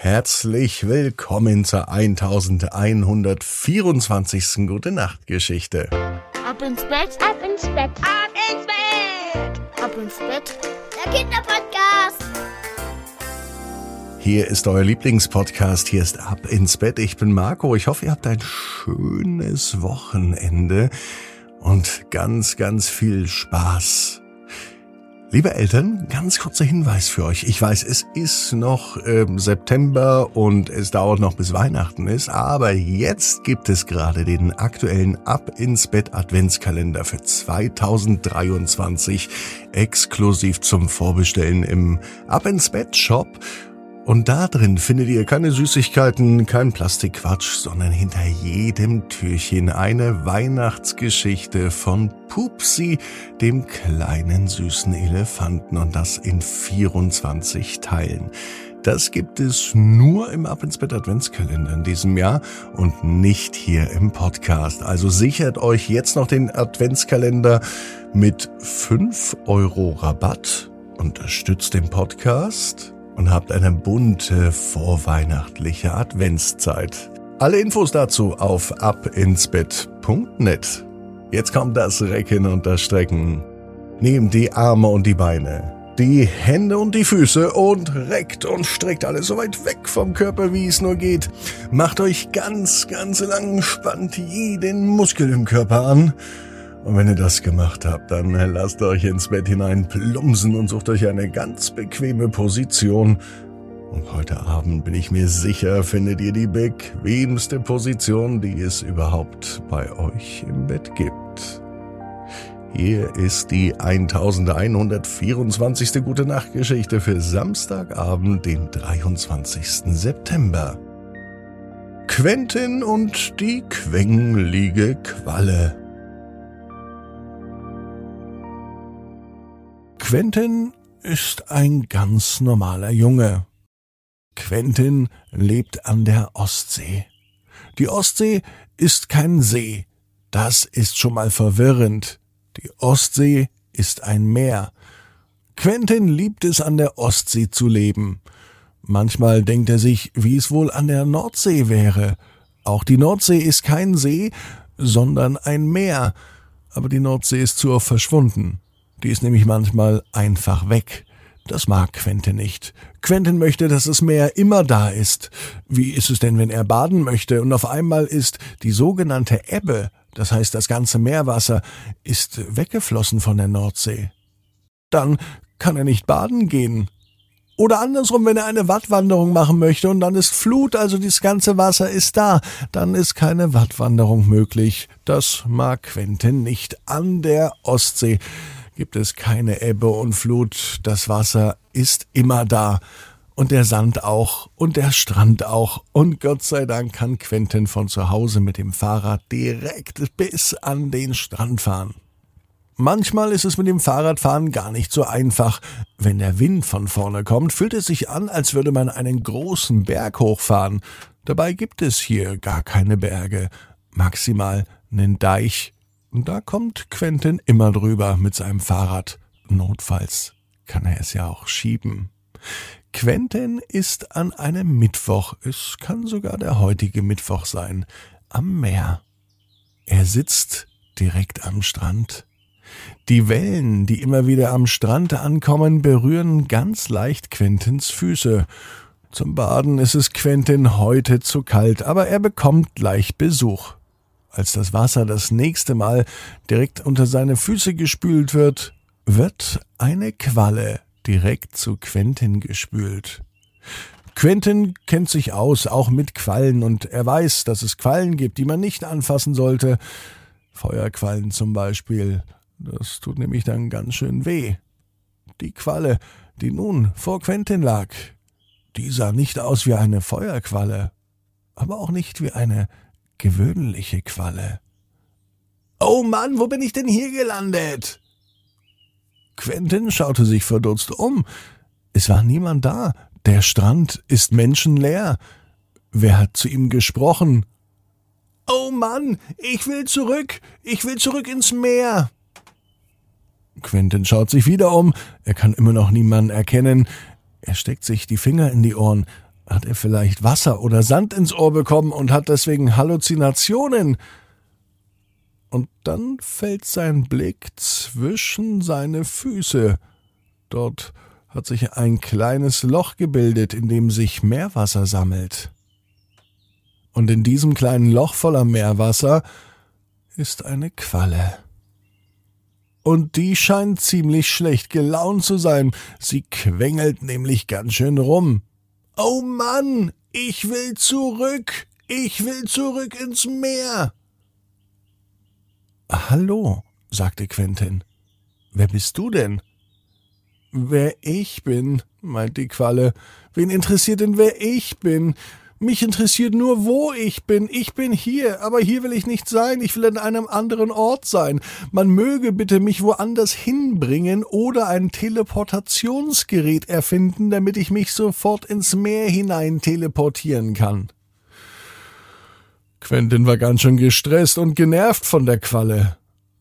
Herzlich willkommen zur 1124. Gute Nacht Geschichte. Ab ins Bett, ab ins Bett, ab ins Bett, ab ins Bett. Der Kinderpodcast. Hier ist euer Lieblingspodcast. Hier ist Ab ins Bett. Ich bin Marco. Ich hoffe, ihr habt ein schönes Wochenende und ganz, ganz viel Spaß. Liebe Eltern, ganz kurzer Hinweis für euch. Ich weiß, es ist noch äh, September und es dauert noch bis Weihnachten ist, aber jetzt gibt es gerade den aktuellen Ab ins Bett Adventskalender für 2023 exklusiv zum Vorbestellen im Ab ins Bett Shop und da drin findet ihr keine Süßigkeiten, kein Plastikquatsch, sondern hinter jedem Türchen eine Weihnachtsgeschichte von Pupsi, dem kleinen süßen Elefanten und das in 24 Teilen. Das gibt es nur im Ab ins Bett Adventskalender in diesem Jahr und nicht hier im Podcast. Also sichert euch jetzt noch den Adventskalender mit 5 Euro Rabatt. Unterstützt den Podcast und habt eine bunte vorweihnachtliche Adventszeit. Alle Infos dazu auf abinsbett.net. Jetzt kommt das Recken und das Strecken. Nehmt die Arme und die Beine, die Hände und die Füße und reckt und streckt alles so weit weg vom Körper, wie es nur geht. Macht euch ganz, ganz lang, spannt jeden Muskel im Körper an und wenn ihr das gemacht habt, dann lasst euch ins Bett hinein plumpsen und sucht euch eine ganz bequeme Position. Und heute Abend bin ich mir sicher, findet ihr die bequemste Position, die es überhaupt bei euch im Bett gibt. Hier ist die 1124. Gute Nacht Geschichte für Samstagabend, den 23. September. Quentin und die quengelige Qualle. Quentin ist ein ganz normaler Junge. Quentin lebt an der Ostsee. Die Ostsee ist kein See. Das ist schon mal verwirrend. Die Ostsee ist ein Meer. Quentin liebt es, an der Ostsee zu leben. Manchmal denkt er sich, wie es wohl an der Nordsee wäre. Auch die Nordsee ist kein See, sondern ein Meer. Aber die Nordsee ist zu oft verschwunden. Die ist nämlich manchmal einfach weg. Das mag Quentin nicht. Quentin möchte, dass das Meer immer da ist. Wie ist es denn, wenn er baden möchte und auf einmal ist die sogenannte Ebbe, das heißt das ganze Meerwasser, ist weggeflossen von der Nordsee? Dann kann er nicht baden gehen. Oder andersrum, wenn er eine Wattwanderung machen möchte und dann ist Flut, also das ganze Wasser ist da, dann ist keine Wattwanderung möglich. Das mag Quentin nicht an der Ostsee gibt es keine Ebbe und Flut, das Wasser ist immer da. Und der Sand auch und der Strand auch. Und Gott sei Dank kann Quentin von zu Hause mit dem Fahrrad direkt bis an den Strand fahren. Manchmal ist es mit dem Fahrradfahren gar nicht so einfach. Wenn der Wind von vorne kommt, fühlt es sich an, als würde man einen großen Berg hochfahren. Dabei gibt es hier gar keine Berge, maximal einen Deich und da kommt Quentin immer drüber mit seinem Fahrrad. Notfalls kann er es ja auch schieben. Quentin ist an einem Mittwoch, es kann sogar der heutige Mittwoch sein, am Meer. Er sitzt direkt am Strand. Die Wellen, die immer wieder am Strand ankommen, berühren ganz leicht Quentins Füße. Zum Baden ist es Quentin heute zu kalt, aber er bekommt gleich Besuch. Als das Wasser das nächste Mal direkt unter seine Füße gespült wird, wird eine Qualle direkt zu Quentin gespült. Quentin kennt sich aus, auch mit Quallen, und er weiß, dass es Quallen gibt, die man nicht anfassen sollte. Feuerquallen zum Beispiel. Das tut nämlich dann ganz schön weh. Die Qualle, die nun vor Quentin lag, die sah nicht aus wie eine Feuerqualle, aber auch nicht wie eine gewöhnliche Qualle. Oh Mann, wo bin ich denn hier gelandet? Quentin schaute sich verdutzt um. Es war niemand da. Der Strand ist menschenleer. Wer hat zu ihm gesprochen? Oh Mann, ich will zurück. Ich will zurück ins Meer. Quentin schaut sich wieder um. Er kann immer noch niemanden erkennen. Er steckt sich die Finger in die Ohren. Hat er vielleicht Wasser oder Sand ins Ohr bekommen und hat deswegen Halluzinationen? Und dann fällt sein Blick zwischen seine Füße. Dort hat sich ein kleines Loch gebildet, in dem sich Meerwasser sammelt. Und in diesem kleinen Loch voller Meerwasser ist eine Qualle. Und die scheint ziemlich schlecht gelaunt zu sein. Sie quengelt nämlich ganz schön rum. Oh Mann, ich will zurück. Ich will zurück ins Meer. Hallo, sagte Quentin. Wer bist du denn? Wer ich bin, meint die Qualle. Wen interessiert denn, wer ich bin? Mich interessiert nur, wo ich bin. Ich bin hier, aber hier will ich nicht sein. Ich will an einem anderen Ort sein. Man möge bitte mich woanders hinbringen oder ein Teleportationsgerät erfinden, damit ich mich sofort ins Meer hinein teleportieren kann. Quentin war ganz schön gestresst und genervt von der Qualle.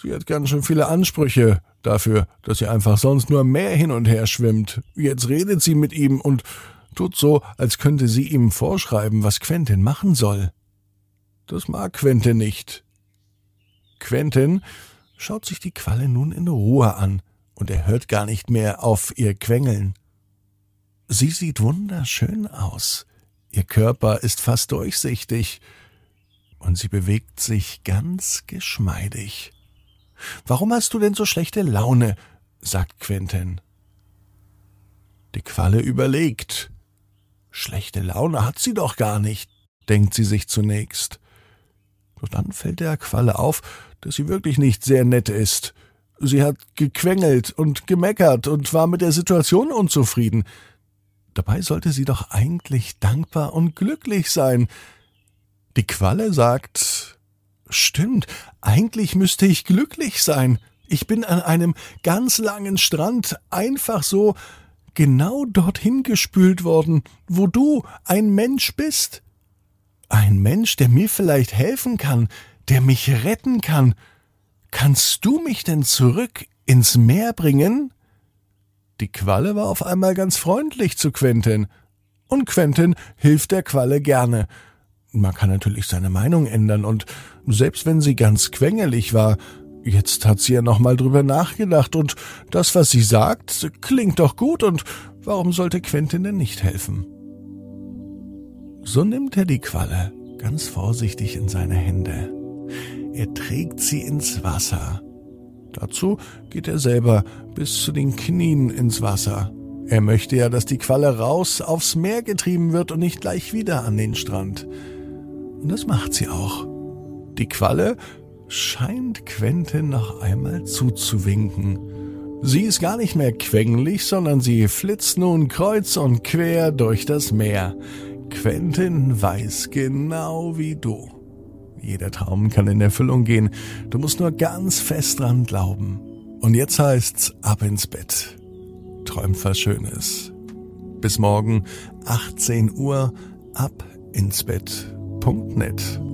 Sie hat ganz schön viele Ansprüche dafür, dass sie einfach sonst nur mehr hin und her schwimmt. Jetzt redet sie mit ihm und tut so, als könnte sie ihm vorschreiben, was Quentin machen soll. Das mag Quentin nicht. Quentin schaut sich die Qualle nun in Ruhe an, und er hört gar nicht mehr auf ihr Quengeln. Sie sieht wunderschön aus. Ihr Körper ist fast durchsichtig, und sie bewegt sich ganz geschmeidig. Warum hast du denn so schlechte Laune? sagt Quentin. Die Qualle überlegt. Schlechte Laune hat sie doch gar nicht, denkt sie sich zunächst. Doch dann fällt der Qualle auf, dass sie wirklich nicht sehr nett ist. Sie hat gequengelt und gemeckert und war mit der Situation unzufrieden. Dabei sollte sie doch eigentlich dankbar und glücklich sein. Die Qualle sagt, Stimmt, eigentlich müsste ich glücklich sein. Ich bin an einem ganz langen Strand einfach so genau dorthin gespült worden, wo du ein Mensch bist. Ein Mensch, der mir vielleicht helfen kann, der mich retten kann. Kannst du mich denn zurück ins Meer bringen? Die Qualle war auf einmal ganz freundlich zu Quentin. Und Quentin hilft der Qualle gerne. Man kann natürlich seine Meinung ändern und selbst wenn sie ganz quengelig war, jetzt hat sie ja nochmal drüber nachgedacht und das, was sie sagt, klingt doch gut und warum sollte Quentin denn nicht helfen? So nimmt er die Qualle ganz vorsichtig in seine Hände. Er trägt sie ins Wasser. Dazu geht er selber bis zu den Knien ins Wasser. Er möchte ja, dass die Qualle raus aufs Meer getrieben wird und nicht gleich wieder an den Strand. Und das macht sie auch. Die Qualle scheint Quentin noch einmal zuzuwinken. Sie ist gar nicht mehr quengelig, sondern sie flitzt nun kreuz und quer durch das Meer. Quentin weiß genau wie du. Jeder Traum kann in Erfüllung gehen. Du musst nur ganz fest dran glauben. Und jetzt heißt's ab ins Bett. Träum was Schönes. Bis morgen, 18 Uhr, ab ins Bett www.ftf.net.